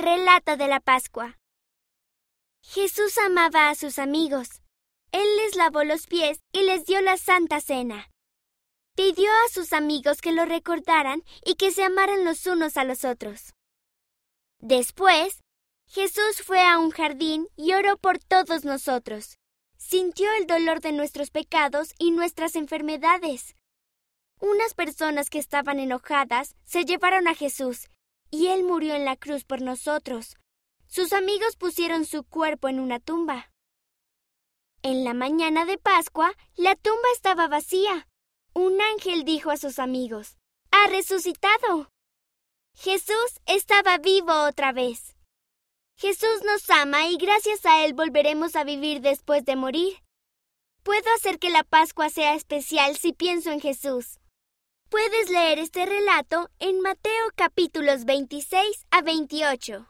relato de la Pascua. Jesús amaba a sus amigos. Él les lavó los pies y les dio la Santa Cena. Pidió a sus amigos que lo recordaran y que se amaran los unos a los otros. Después, Jesús fue a un jardín y oró por todos nosotros. Sintió el dolor de nuestros pecados y nuestras enfermedades. Unas personas que estaban enojadas se llevaron a Jesús, y él murió en la cruz por nosotros. Sus amigos pusieron su cuerpo en una tumba. En la mañana de Pascua, la tumba estaba vacía. Un ángel dijo a sus amigos, ¡Ha resucitado! Jesús estaba vivo otra vez. Jesús nos ama y gracias a Él volveremos a vivir después de morir. Puedo hacer que la Pascua sea especial si pienso en Jesús. Puedes leer este relato en Mateo capítulos 26 a 28.